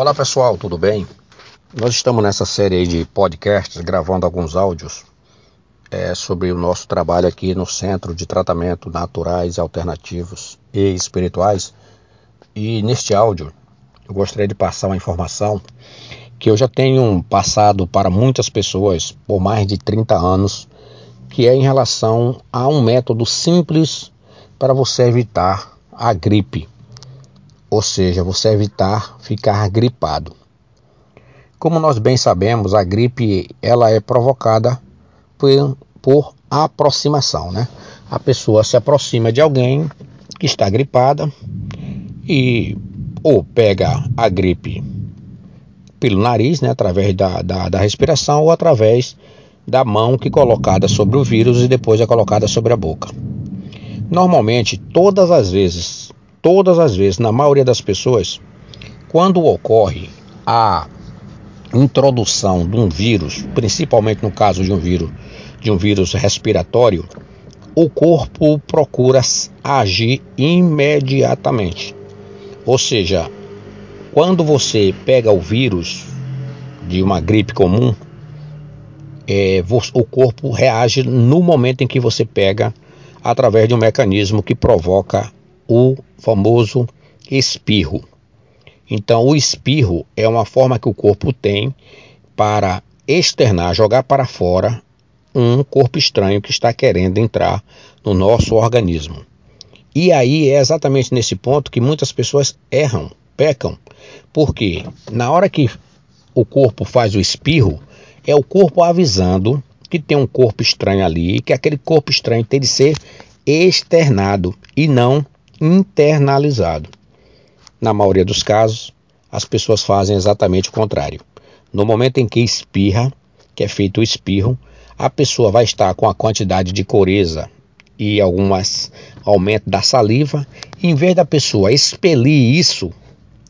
Olá pessoal, tudo bem? Nós estamos nessa série de podcasts gravando alguns áudios é, sobre o nosso trabalho aqui no Centro de Tratamento Naturais, Alternativos e Espirituais. E neste áudio eu gostaria de passar uma informação que eu já tenho passado para muitas pessoas por mais de 30 anos, que é em relação a um método simples para você evitar a gripe ou seja, você evitar ficar gripado. Como nós bem sabemos, a gripe ela é provocada por, por aproximação, né? A pessoa se aproxima de alguém que está gripada e ou pega a gripe pelo nariz, né, através da, da, da respiração ou através da mão que é colocada sobre o vírus e depois é colocada sobre a boca. Normalmente, todas as vezes todas as vezes, na maioria das pessoas, quando ocorre a introdução de um vírus, principalmente no caso de um vírus, de um vírus respiratório, o corpo procura agir imediatamente. Ou seja, quando você pega o vírus de uma gripe comum, é, o corpo reage no momento em que você pega através de um mecanismo que provoca o famoso espirro. Então, o espirro é uma forma que o corpo tem para externar, jogar para fora um corpo estranho que está querendo entrar no nosso organismo. E aí é exatamente nesse ponto que muitas pessoas erram, pecam, porque na hora que o corpo faz o espirro, é o corpo avisando que tem um corpo estranho ali, que aquele corpo estranho tem de ser externado e não internalizado. Na maioria dos casos, as pessoas fazem exatamente o contrário. No momento em que espirra, que é feito o espirro, a pessoa vai estar com a quantidade de coreza e algumas aumento da saliva, em vez da pessoa expelir isso,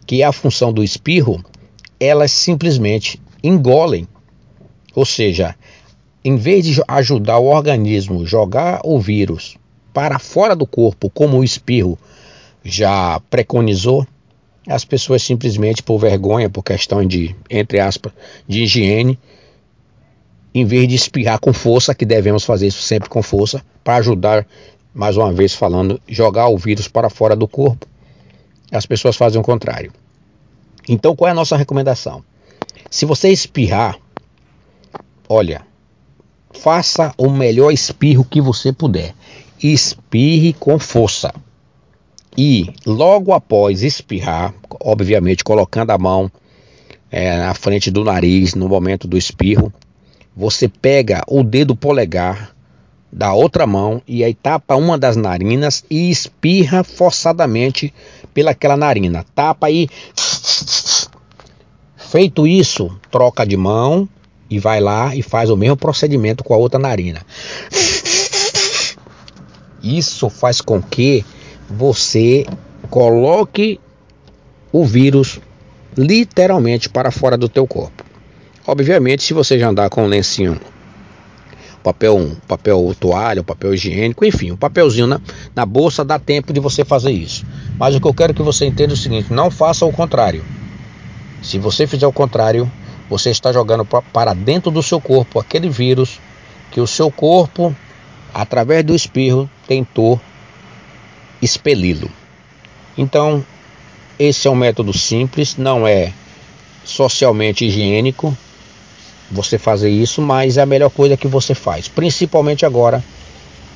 que é a função do espirro, elas simplesmente engolem. Ou seja, em vez de ajudar o organismo jogar o vírus para fora do corpo, como o espirro já preconizou, as pessoas simplesmente por vergonha, por questão de, entre aspas, de higiene, em vez de espirrar com força, que devemos fazer isso sempre com força, para ajudar, mais uma vez falando, jogar o vírus para fora do corpo, as pessoas fazem o contrário. Então, qual é a nossa recomendação? Se você espirrar, olha, faça o melhor espirro que você puder espirre com força. E logo após espirrar, obviamente colocando a mão é, na frente do nariz no momento do espirro, você pega o dedo polegar da outra mão e aí tapa uma das narinas e espirra forçadamente pelaquela narina. Tapa aí. Feito isso, troca de mão e vai lá e faz o mesmo procedimento com a outra narina. Isso faz com que você coloque o vírus literalmente para fora do teu corpo. Obviamente, se você já andar com um lencinho, papel, papel toalha, papel higiênico, enfim, um papelzinho na, na bolsa, dá tempo de você fazer isso. Mas o que eu quero que você entenda é o seguinte: não faça o contrário. Se você fizer o contrário, você está jogando para dentro do seu corpo aquele vírus que o seu corpo através do espirro, tentou expeli-lo. Então, esse é um método simples, não é socialmente higiênico você fazer isso, mas é a melhor coisa que você faz, principalmente agora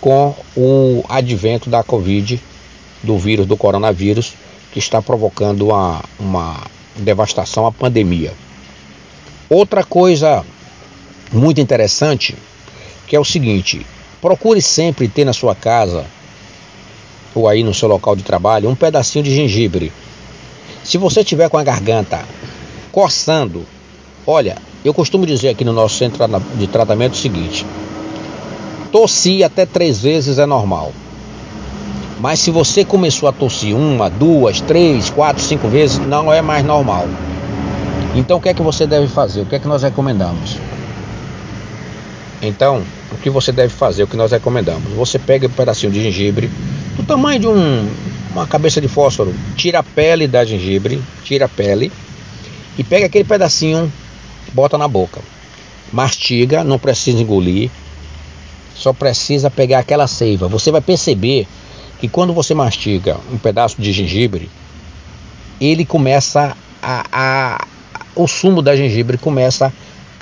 com o advento da Covid, do vírus do coronavírus, que está provocando uma, uma devastação, a pandemia. Outra coisa muito interessante que é o seguinte: Procure sempre ter na sua casa ou aí no seu local de trabalho um pedacinho de gengibre. Se você tiver com a garganta coçando, olha, eu costumo dizer aqui no nosso centro de tratamento o seguinte: tossir até três vezes é normal. Mas se você começou a tossir uma, duas, três, quatro, cinco vezes, não é mais normal. Então o que é que você deve fazer? O que é que nós recomendamos? Então, que você deve fazer, o que nós recomendamos? Você pega um pedacinho de gengibre, do tamanho de um, uma cabeça de fósforo, tira a pele da gengibre, tira a pele e pega aquele pedacinho, bota na boca. Mastiga, não precisa engolir, só precisa pegar aquela seiva. Você vai perceber que quando você mastiga um pedaço de gengibre, ele começa a, a o sumo da gengibre começa a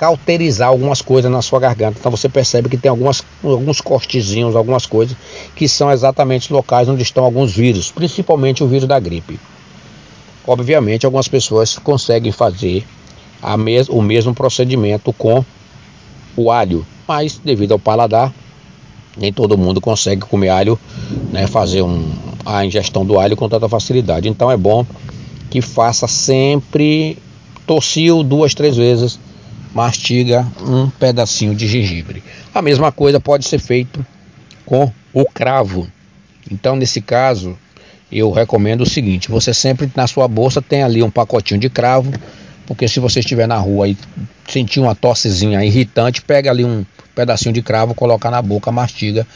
cauterizar algumas coisas na sua garganta. Então você percebe que tem algumas, alguns cortezinhos, algumas coisas que são exatamente locais onde estão alguns vírus, principalmente o vírus da gripe. Obviamente, algumas pessoas conseguem fazer mes o mesmo procedimento com o alho, mas devido ao paladar, nem todo mundo consegue comer alho, né, fazer um, a ingestão do alho com tanta facilidade. Então é bom que faça sempre, tossiu duas, três vezes, mastiga um pedacinho de gengibre. A mesma coisa pode ser feito com o cravo. Então nesse caso, eu recomendo o seguinte: você sempre na sua bolsa tem ali um pacotinho de cravo, porque se você estiver na rua e sentir uma tossezinha irritante, pega ali um pedacinho de cravo, coloca na boca, mastiga.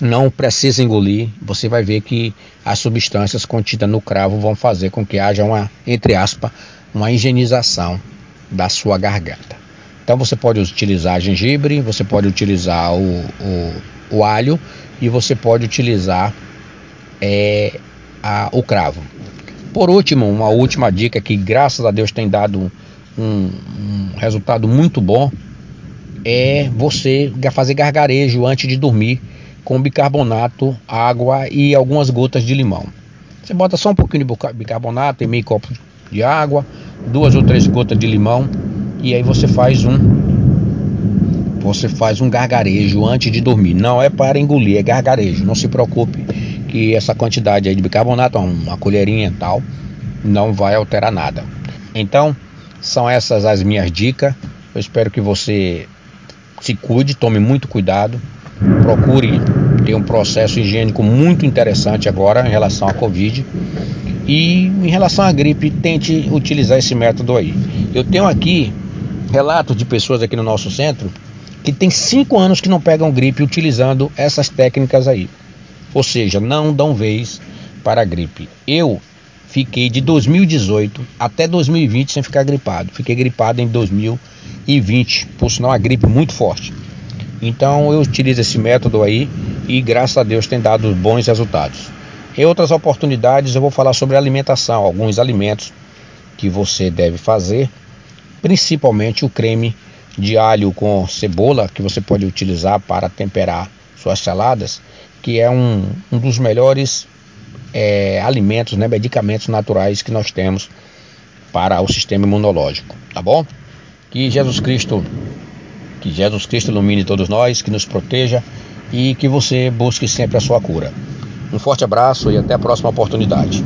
Não precisa engolir, você vai ver que as substâncias contidas no cravo vão fazer com que haja uma, entre aspas, uma higienização da sua garganta. Então você pode utilizar gengibre, você pode utilizar o, o, o alho e você pode utilizar é, a, o cravo. Por último, uma última dica que graças a Deus tem dado um, um resultado muito bom é você fazer gargarejo antes de dormir com bicarbonato, água e algumas gotas de limão. Você bota só um pouquinho de bicarbonato e meio copo de água, duas ou três gotas de limão e aí você faz um você faz um gargarejo antes de dormir. Não é para engolir, é gargarejo. Não se preocupe que essa quantidade aí de bicarbonato, uma colherinha e tal, não vai alterar nada. Então, são essas as minhas dicas. Eu espero que você se cuide, tome muito cuidado, procure ter um processo higiênico muito interessante agora em relação à Covid. E em relação à gripe, tente utilizar esse método aí. Eu tenho aqui relatos de pessoas aqui no nosso centro que tem cinco anos que não pegam gripe utilizando essas técnicas aí. Ou seja, não dão vez para a gripe. Eu fiquei de 2018 até 2020 sem ficar gripado. Fiquei gripado em 2020, por sinal uma gripe muito forte. Então eu utilizo esse método aí e graças a Deus tem dado bons resultados. Em outras oportunidades eu vou falar sobre alimentação, alguns alimentos que você deve fazer, principalmente o creme de alho com cebola que você pode utilizar para temperar suas saladas que é um, um dos melhores é, alimentos, né, medicamentos naturais que nós temos para o sistema imunológico, tá bom? Que Jesus Cristo, que Jesus Cristo ilumine todos nós, que nos proteja e que você busque sempre a sua cura. Um forte abraço e até a próxima oportunidade.